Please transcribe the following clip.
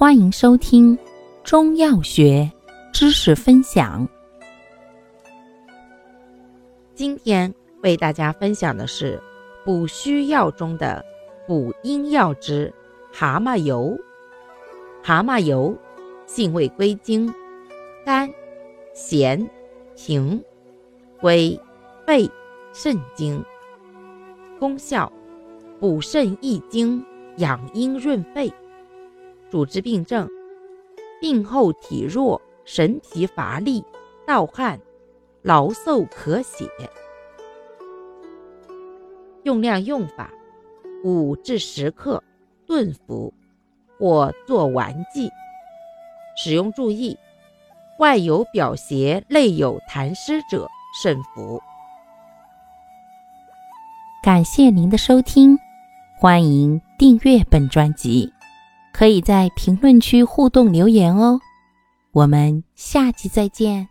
欢迎收听中药学知识分享。今天为大家分享的是补虚药中的补阴药之蛤蟆油。蛤蟆油性味归经：甘、咸、平，归肺、肾经。功效：补肾益精，养阴润肺。主治病症：病后体弱、神疲乏力、盗汗、劳嗽咳血。用量用法：五至十克，炖服或做丸剂。使用注意：外有表邪、内有痰湿者慎服。感谢您的收听，欢迎订阅本专辑。可以在评论区互动留言哦，我们下期再见。